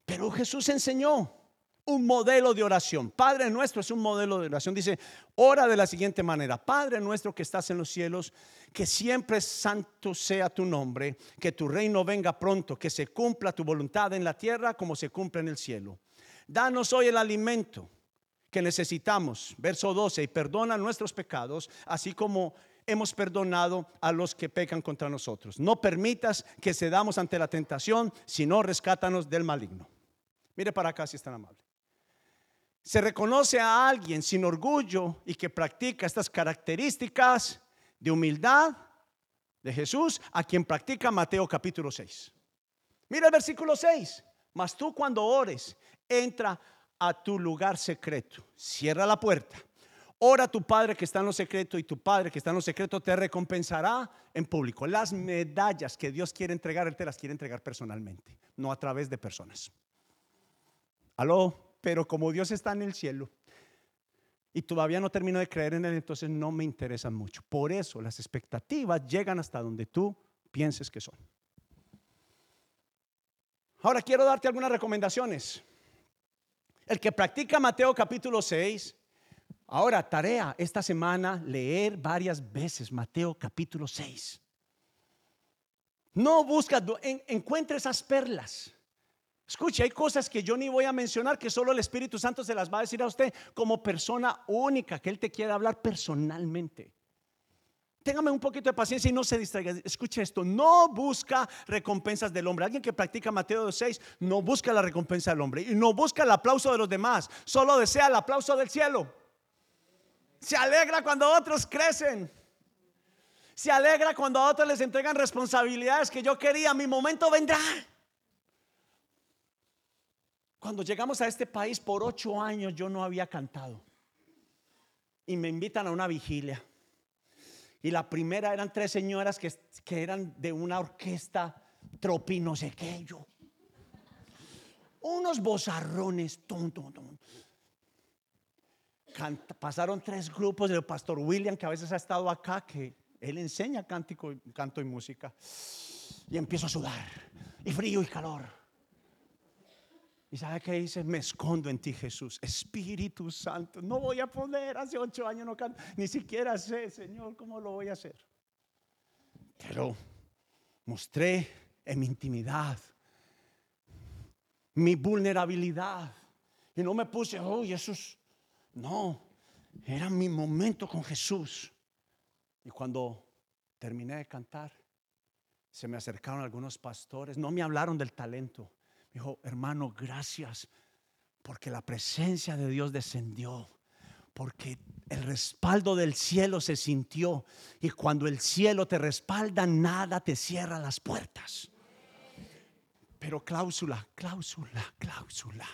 Pero Jesús enseñó un modelo de oración. Padre nuestro es un modelo de oración. Dice, ora de la siguiente manera. Padre nuestro que estás en los cielos, que siempre santo sea tu nombre, que tu reino venga pronto, que se cumpla tu voluntad en la tierra como se cumple en el cielo. Danos hoy el alimento que necesitamos. Verso 12, y perdona nuestros pecados, así como hemos perdonado a los que pecan contra nosotros. No permitas que cedamos ante la tentación, sino rescátanos del maligno. Mire para acá si es tan amable. Se reconoce a alguien sin orgullo y que practica estas características de humildad de Jesús, a quien practica Mateo capítulo 6. Mira el versículo 6. Mas tú cuando ores, entra a tu lugar secreto, cierra la puerta Ora a tu Padre que está en lo secreto y tu Padre que está en lo secreto te recompensará en público. Las medallas que Dios quiere entregar, Él te las quiere entregar personalmente, no a través de personas. Aló, pero como Dios está en el cielo y todavía no termino de creer en Él, entonces no me interesan mucho. Por eso las expectativas llegan hasta donde tú pienses que son. Ahora quiero darte algunas recomendaciones. El que practica Mateo capítulo 6 Ahora, tarea esta semana, leer varias veces Mateo capítulo 6. No busca, encuentre esas perlas. Escuche, hay cosas que yo ni voy a mencionar, que solo el Espíritu Santo se las va a decir a usted como persona única, que Él te quiere hablar personalmente. Téngame un poquito de paciencia y no se distraiga. Escuche esto, no busca recompensas del hombre. Alguien que practica Mateo 6 no busca la recompensa del hombre y no busca el aplauso de los demás, solo desea el aplauso del cielo. Se alegra cuando otros crecen. Se alegra cuando a otros les entregan responsabilidades que yo quería. Mi momento vendrá. Cuando llegamos a este país por ocho años yo no había cantado. Y me invitan a una vigilia. Y la primera eran tres señoras que, eran de una orquesta tropi no yo. Unos bozarrones. pasaron tres grupos del pastor William, que a veces ha estado acá, que él enseña cántico, canto y música. Y empiezo a sudar, y frío y calor. ¿Y sabe qué dice? Me escondo en ti, Jesús. Espíritu Santo, no voy a poner, hace ocho años no canto, ni siquiera sé, Señor, cómo lo voy a hacer. Pero mostré en mi intimidad, mi vulnerabilidad. Y no me puse, oh, Jesús, no, era mi momento con Jesús. Y cuando terminé de cantar, se me acercaron algunos pastores, no me hablaron del talento. Dijo, hermano, gracias porque la presencia de Dios descendió, porque el respaldo del cielo se sintió. Y cuando el cielo te respalda, nada te cierra las puertas. Pero cláusula, cláusula, cláusula.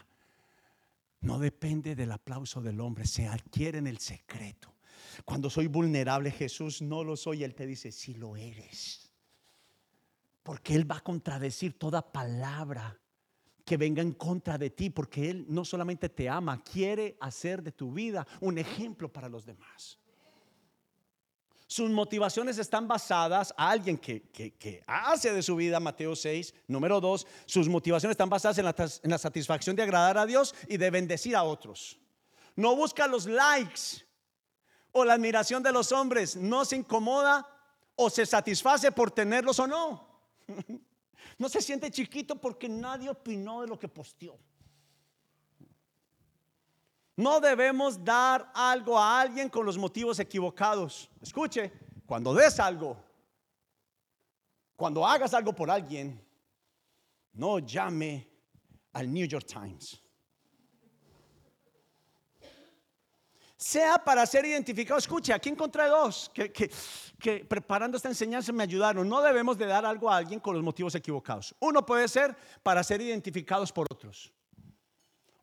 No depende del aplauso del hombre, se adquiere en el secreto. Cuando soy vulnerable, Jesús no lo soy, Él te dice, si lo eres. Porque Él va a contradecir toda palabra que venga en contra de ti, porque Él no solamente te ama, quiere hacer de tu vida un ejemplo para los demás. Sus motivaciones están basadas a alguien que, hace de su vida, Mateo 6, número 2, sus motivaciones están basadas en la, en la satisfacción de agradar a Dios y de bendecir a otros. No busca los likes o la admiración de los hombres, no se incomoda o se satisface por tenerlos o no. [LAUGHS] No se siente chiquito porque nadie opinó de lo que posteó. No debemos dar algo a alguien con los motivos equivocados. Escuche, cuando des algo, cuando hagas algo por alguien, no llame al New York Times. Sea para ser identificado. Escuche, aquí encontré dos que, preparando esta enseñanza me ayudaron. No debemos de dar algo a alguien con los motivos equivocados. Uno puede ser para ser identificados por otros.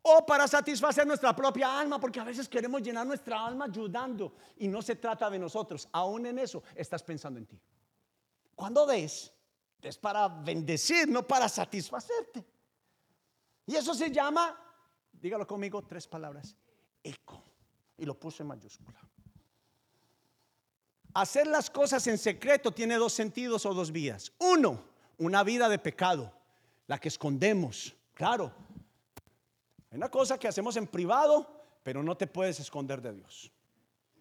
O para satisfacer nuestra propia alma, porque a veces queremos llenar nuestra alma ayudando y no se trata de nosotros. Aún en eso estás pensando en ti. Cuando des, es para bendecir, no para satisfacerte. Y eso se llama, dígalo conmigo, tres palabras, eco y lo puse en mayúscula. Hacer las cosas en secreto tiene dos sentidos o dos vías. Uno, una vida de pecado, la que escondemos. Claro, hay una cosa que hacemos en privado, pero no te puedes esconder de Dios.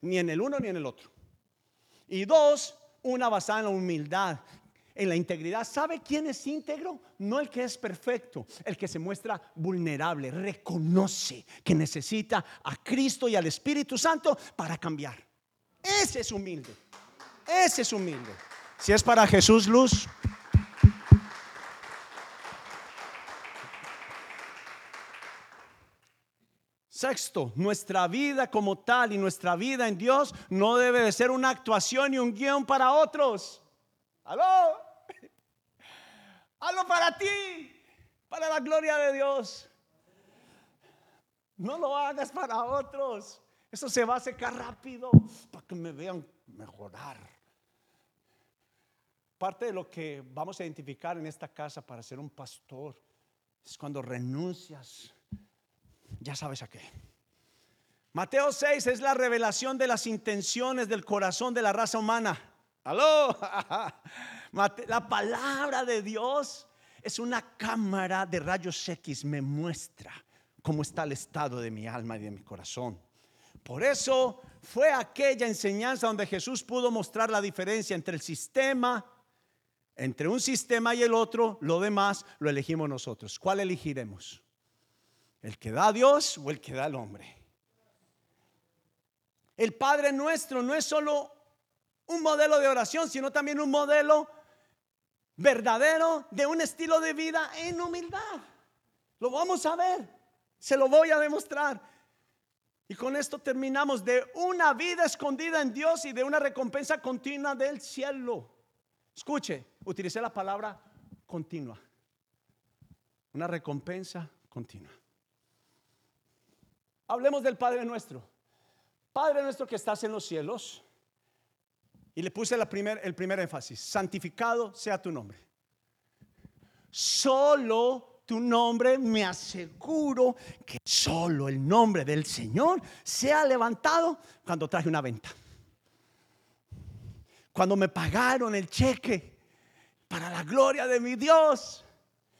Ni en el uno ni en el otro. Y dos, una basada en la humildad, en la integridad. ¿Sabe quién es íntegro? No el que es perfecto, el que se muestra vulnerable, reconoce que necesita a Cristo y al Espíritu Santo para cambiar. Ese es humilde. Ese es humilde. Si es para Jesús luz. Sexto, nuestra vida como tal y nuestra vida en Dios no debe de ser una actuación y un guion para otros. ¿Aló? Hazlo para ti, para la gloria de Dios. No lo hagas para otros. Eso se va a secar rápido para que me vean mejorar. Parte de lo que vamos a identificar en esta casa para ser un pastor es cuando renuncias. Ya sabes a qué. Mateo 6 es la revelación de las intenciones del corazón de la raza humana. Aló. [LAUGHS] La palabra de Dios es una cámara de rayos X, me muestra cómo está el estado de mi alma y de mi corazón. Por eso fue aquella enseñanza donde Jesús pudo mostrar la diferencia entre el sistema, entre un sistema y el otro, lo demás lo elegimos nosotros. ¿Cuál elegiremos? ¿El que da a Dios o el que da al hombre? El Padre nuestro no es solo un modelo de oración, sino también un modelo verdadero de un estilo de vida en humildad. Lo vamos a ver, se lo voy a demostrar. Y con esto terminamos de una vida escondida en Dios y de una recompensa continua del cielo. Escuche, utilicé la palabra continua. Una recompensa continua. Hablemos del Padre nuestro. Padre nuestro que estás en los cielos y le puse el primer énfasis, santificado sea tu nombre. Solo tu nombre me aseguro que solo el nombre del Señor sea levantado cuando traje una venta. Cuando me pagaron el cheque para la gloria de mi Dios.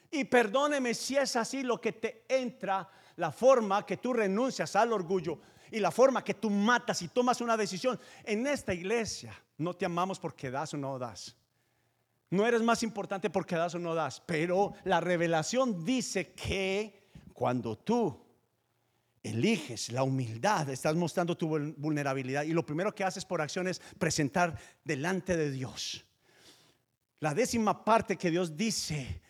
Y perdóneme si es así lo que te entra, la forma que tú renuncias al orgullo y la forma que tú matas y tomas una decisión en esta iglesia no te amamos porque das o no das. No eres más importante porque das o no das. Pero la revelación dice que cuando tú eliges la humildad, estás mostrando tu vulnerabilidad y lo primero que haces por acción es presentar delante de Dios. La décima parte que Dios dice,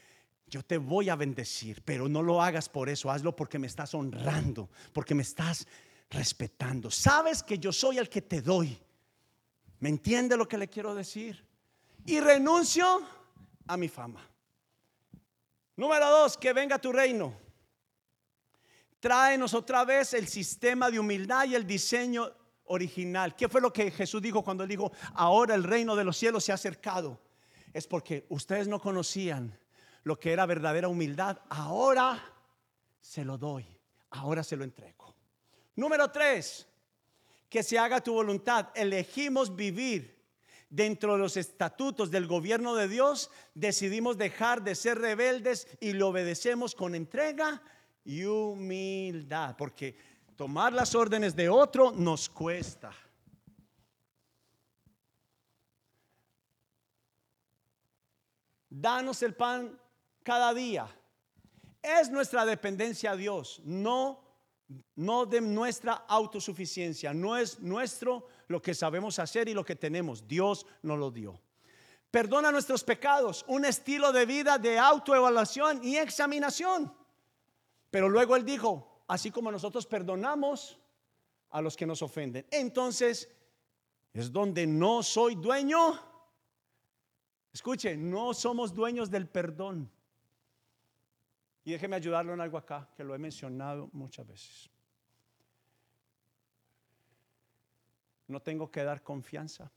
yo te voy a bendecir, pero no lo hagas por eso, hazlo porque me estás honrando, porque me estás respetando. Sabes que yo soy el que te doy. ¿Me entiende lo que le quiero decir? Y renuncio a mi fama. Número dos, que venga tu reino. Tráenos otra vez el sistema de humildad y el diseño original. ¿Qué fue lo que Jesús dijo cuando dijo, ahora el reino de los cielos se ha acercado? Es porque ustedes no conocían lo que era verdadera humildad. Ahora se lo doy, ahora se lo entrego. Número tres, que se haga tu voluntad. Elegimos vivir dentro de los estatutos del gobierno de Dios, decidimos dejar de ser rebeldes y lo obedecemos con entrega y humildad, porque tomar las órdenes de otro nos cuesta. Danos el pan cada día. Es nuestra dependencia a Dios, no no de nuestra autosuficiencia, no es nuestro lo que sabemos hacer y lo que tenemos, Dios nos lo dio. Perdona nuestros pecados, un estilo de vida de autoevaluación y examinación. Pero luego él dijo, así como nosotros perdonamos a los que nos ofenden. Entonces, es donde no soy dueño. Escuche, no somos dueños del perdón. Y déjeme ayudarlo en algo acá, que lo he mencionado muchas veces. No tengo que dar confianza,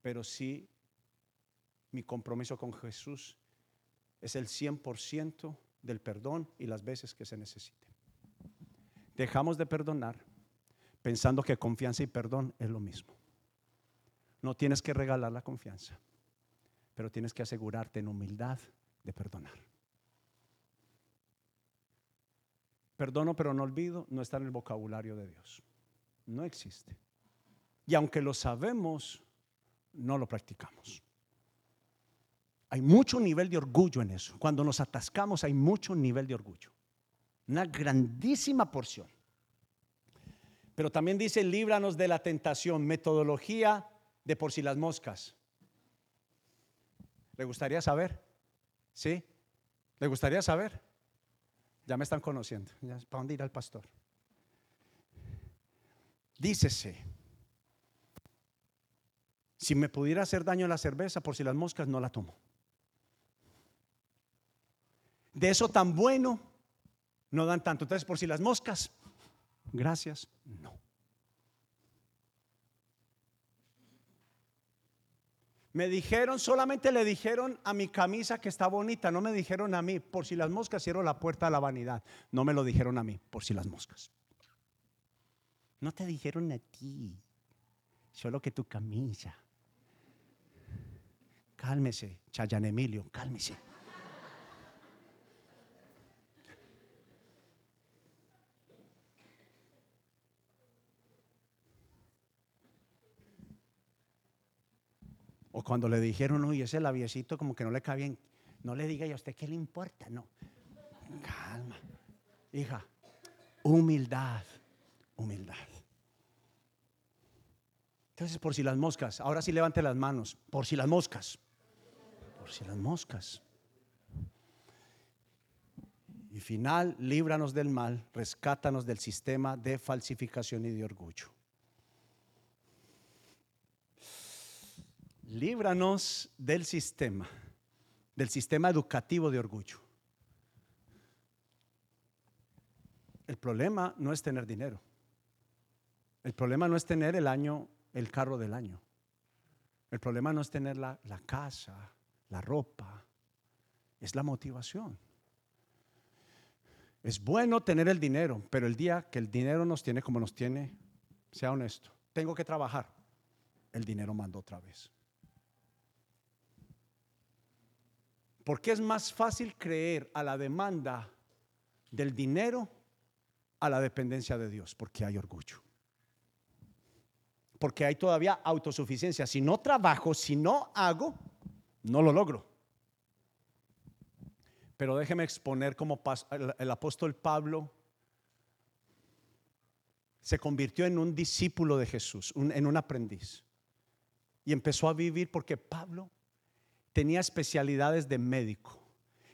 pero sí mi compromiso con Jesús es el 100% del perdón y las veces que se necesite. Dejamos de perdonar pensando que confianza y perdón es lo mismo. No tienes que regalar la confianza, pero tienes que asegurarte en humildad de perdonar. Perdono pero no olvido no está en el vocabulario de Dios. No existe. Y aunque lo sabemos, no lo practicamos. Hay mucho nivel de orgullo en eso. Cuando nos atascamos hay mucho nivel de orgullo. Una grandísima porción. Pero también dice, líbranos de la tentación, metodología de por si las moscas. ¿Le gustaría saber? ¿Sí? ¿Le gustaría saber? Ya me están conociendo. ¿Para dónde irá el pastor? Dícese, si me pudiera hacer daño la cerveza, por si las moscas, no la tomo. De eso tan bueno, no dan tanto. Entonces, por si las moscas, gracias, no. Me dijeron, solamente le dijeron a mi camisa que está bonita, no me dijeron a mí, por si las moscas cierro la puerta a la vanidad. No me lo dijeron a mí, por si las moscas. No te dijeron a ti, solo que tu camisa. Cálmese, Chayan Emilio, cálmese. O cuando le dijeron, uy, ese labiecito como que no le cae bien, no le diga a usted qué le importa, no. Calma. Hija, humildad, humildad. Entonces, por si las moscas, ahora sí levante las manos, por si las moscas, por si las moscas. Y final, líbranos del mal, rescátanos del sistema de falsificación y de orgullo. Líbranos del sistema, del sistema educativo de orgullo. El problema no es tener dinero. El problema no es tener el año, el carro del año. El problema no es tener la, la casa, la ropa. Es la motivación. Es bueno tener el dinero, pero el día que el dinero nos tiene como nos tiene, sea honesto, tengo que trabajar, el dinero manda otra vez. Porque es más fácil creer a la demanda del dinero a la dependencia de Dios, porque hay orgullo. Porque hay todavía autosuficiencia. Si no trabajo, si no hago, no lo logro. Pero déjeme exponer cómo el apóstol Pablo se convirtió en un discípulo de Jesús, en un aprendiz. Y empezó a vivir porque Pablo tenía especialidades de médico,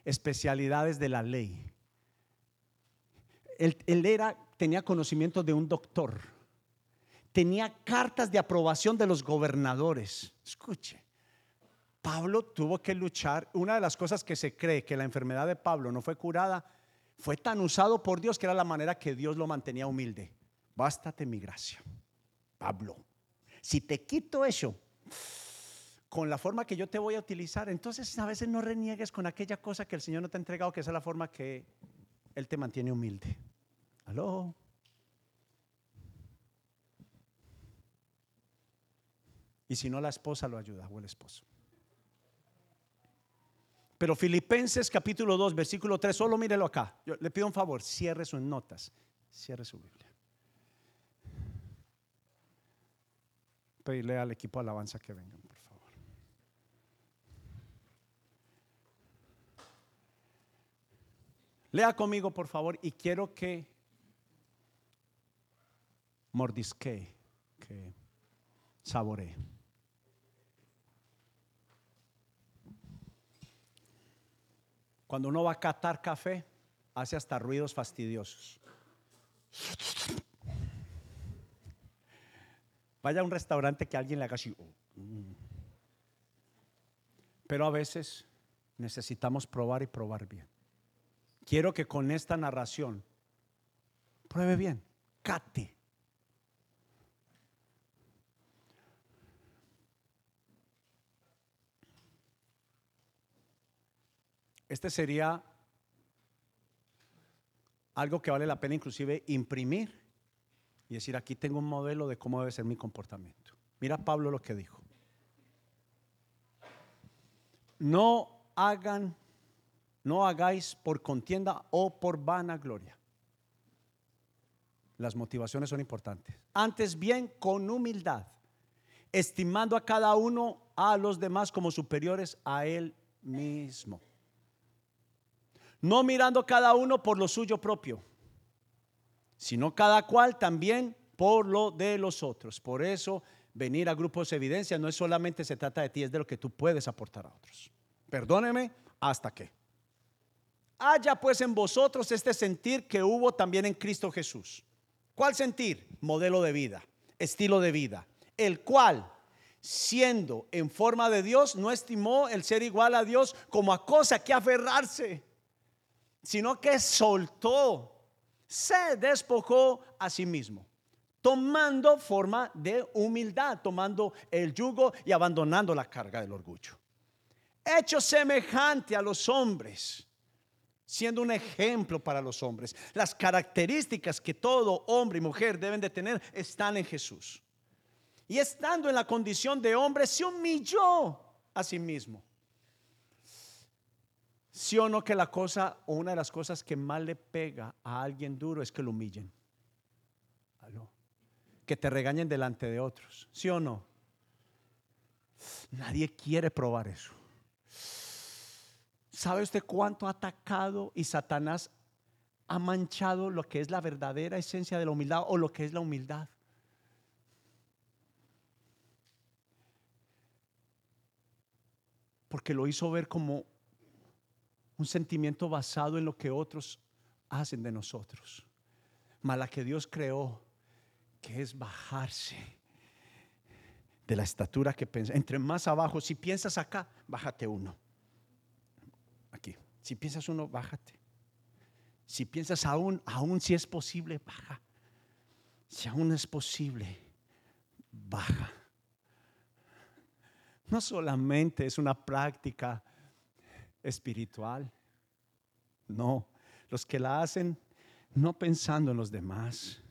especialidades de la ley. Él, era, tenía conocimiento de un doctor, tenía cartas de aprobación de los gobernadores. Escuche, Pablo tuvo que luchar. Una de las cosas que se cree que la enfermedad de Pablo no fue curada, fue tan usado por Dios que era la manera que Dios lo mantenía humilde. Bástate mi gracia, Pablo. Si te quito eso, con la forma que yo te voy a utilizar. Entonces a veces no reniegues con aquella cosa que el Señor no te ha entregado, que es la forma que Él te mantiene humilde. Aló. Y si no, la esposa lo ayuda o el esposo. Pero Filipenses capítulo 2, versículo 3, solo mírelo acá. Yo le pido un favor, cierre sus notas, cierre su Biblia. Pedirle al equipo de alabanza que vengan. Lea conmigo, por favor, y quiero que mordisque, que saboree. Cuando uno va a catar café, hace hasta ruidos fastidiosos. Vaya a un restaurante que alguien le haga así. Pero a veces necesitamos probar y probar bien. Quiero que con esta narración pruebe bien, cate. Este sería algo que vale la pena inclusive imprimir y decir, aquí tengo un modelo de cómo debe ser mi comportamiento. Mira Pablo lo que dijo. No hagan, no hagáis por contienda o por vanagloria. Las motivaciones son importantes. Antes bien, con humildad, estimando a cada uno a los demás como superiores a él mismo. No mirando cada uno por lo suyo propio, sino cada cual también por lo de los otros. Por eso venir a grupos de evidencia no es solamente se trata de ti, es de lo que tú puedes aportar a otros. Perdóneme, hasta que. Haya pues en vosotros este sentir que hubo también en Cristo Jesús. ¿Cuál sentir? Modelo de vida, estilo de vida, el cual, siendo en forma de Dios, no estimó el ser igual a Dios como a cosa que aferrarse, sino que soltó se despojó a sí mismo, tomando forma de humildad, tomando el yugo y abandonando la carga del orgullo. Hecho semejante a los hombres, siendo un ejemplo para los hombres. Las características que todo hombre y mujer deben de tener están en Jesús. Y estando en la condición de hombre, se humilló a sí mismo ¿Sí o no que la cosa, o una de las cosas que más le pega a alguien duro es que lo humillen? Que te regañen delante de otros. ¿Sí o no? Nadie quiere probar eso. ¿Sabe usted cuánto ha atacado y Satanás ha manchado lo que es la verdadera esencia de la humildad o lo que es la humildad? Porque lo hizo ver como un sentimiento basado en lo que otros hacen de nosotros. Mala que Dios creó, que es bajarse de la estatura que piensa. Entre más abajo, si piensas acá, bájate uno. Si piensas uno, bájate. Si piensas aún, aún si es posible, baja. Si aún es posible, baja. No solamente es una práctica espiritual. No, los que la hacen no pensando en los demás.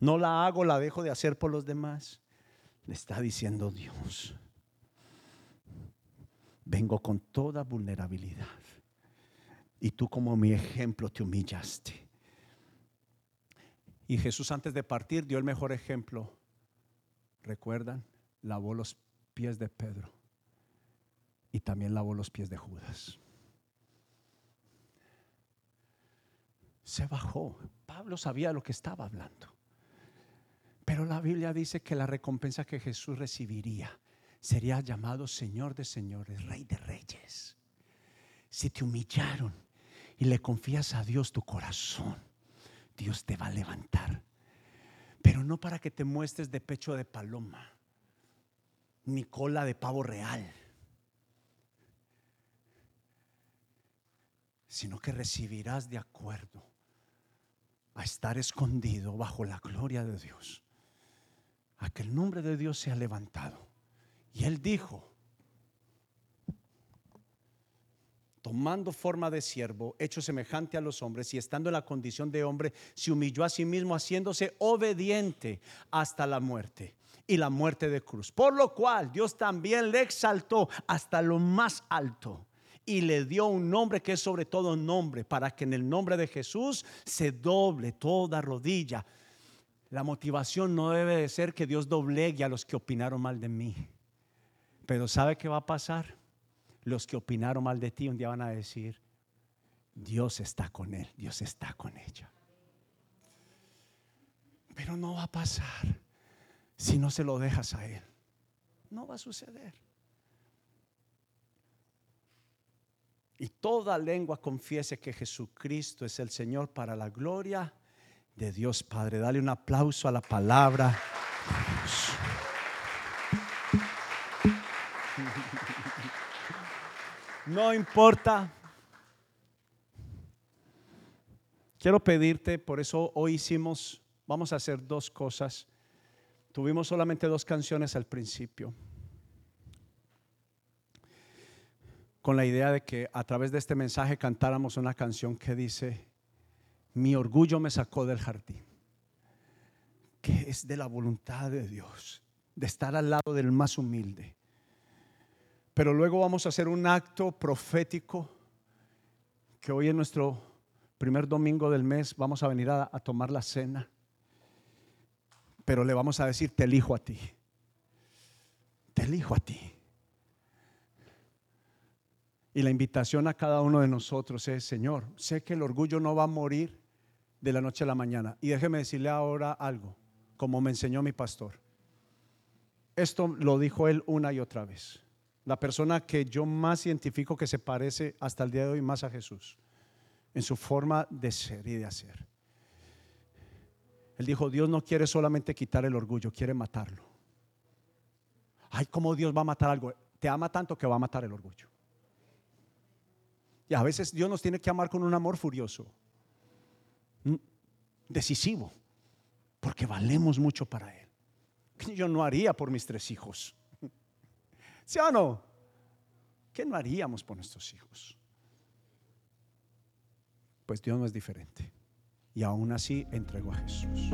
No la hago, la dejo de hacer por los demás. Le está diciendo Dios. Vengo con toda vulnerabilidad. Y tú como mi ejemplo te humillaste. Y Jesús antes de partir dio el mejor ejemplo. ¿Recuerdan? Lavó los pies de Pedro y también lavó los pies de Judas. Se bajó. Pablo sabía lo que estaba hablando. Pero la Biblia dice que la recompensa que Jesús recibiría sería llamado Señor de señores, Rey de reyes. Si te humillaron y le confías a Dios tu corazón, Dios te va a levantar. Pero no para que te muestres de pecho de paloma, ni cola de pavo real sino que recibirás de acuerdo a estar escondido bajo la gloria de Dios, a que el nombre de Dios sea levantado. Y él dijo, tomando forma de siervo, hecho semejante a los hombres y estando en la condición de hombre, se humilló a sí mismo haciéndose obediente hasta la muerte y la muerte de cruz. Por lo cual Dios también le exaltó hasta lo más alto y le dio un nombre que es sobre todo nombre, para que en el nombre de Jesús se doble toda rodilla. La motivación no debe de ser que Dios doblegue a los que opinaron mal de mí. Pero ¿sabe qué va a pasar? Los que opinaron mal de ti un día van a decir, Dios está con él, Dios está con ella. Pero no va a pasar si no se lo dejas a él. No va a suceder. Y toda lengua confiese que Jesucristo es el Señor para la gloria de Dios Padre. Dale un aplauso a la palabra. No importa. Quiero pedirte, por eso hoy hicimos, vamos a hacer dos cosas. Tuvimos solamente dos canciones al principio. Con la idea de que a través de este mensaje cantáramos una canción que dice, mi orgullo me sacó del jardín, que es de la voluntad de Dios, de estar al lado del más humilde. Pero luego vamos a hacer un acto profético que hoy en nuestro primer domingo del mes vamos a venir a, tomar la cena. Pero le vamos a decir, te elijo a ti. Te elijo a ti. Y la invitación a cada uno de nosotros es, Señor, sé que el orgullo no va a morir de la noche a la mañana. Y déjeme decirle ahora algo, como me enseñó mi pastor. Esto lo dijo él una y otra vez la persona que yo más identifico que se parece hasta el día de hoy más a Jesús, en su forma de ser y de hacer. Él dijo, Dios no quiere solamente quitar el orgullo, quiere matarlo. Ay, ¿cómo Dios va a matar algo? Te ama tanto que va a matar el orgullo. Y a veces Dios nos tiene que amar con un amor furioso, decisivo, porque valemos mucho para Él. [LAUGHS] Yo no haría por mis tres hijos. ¿Sí o no? ¿Qué no haríamos por nuestros hijos? Pues Dios no es diferente. Y aún así entregó a Jesús.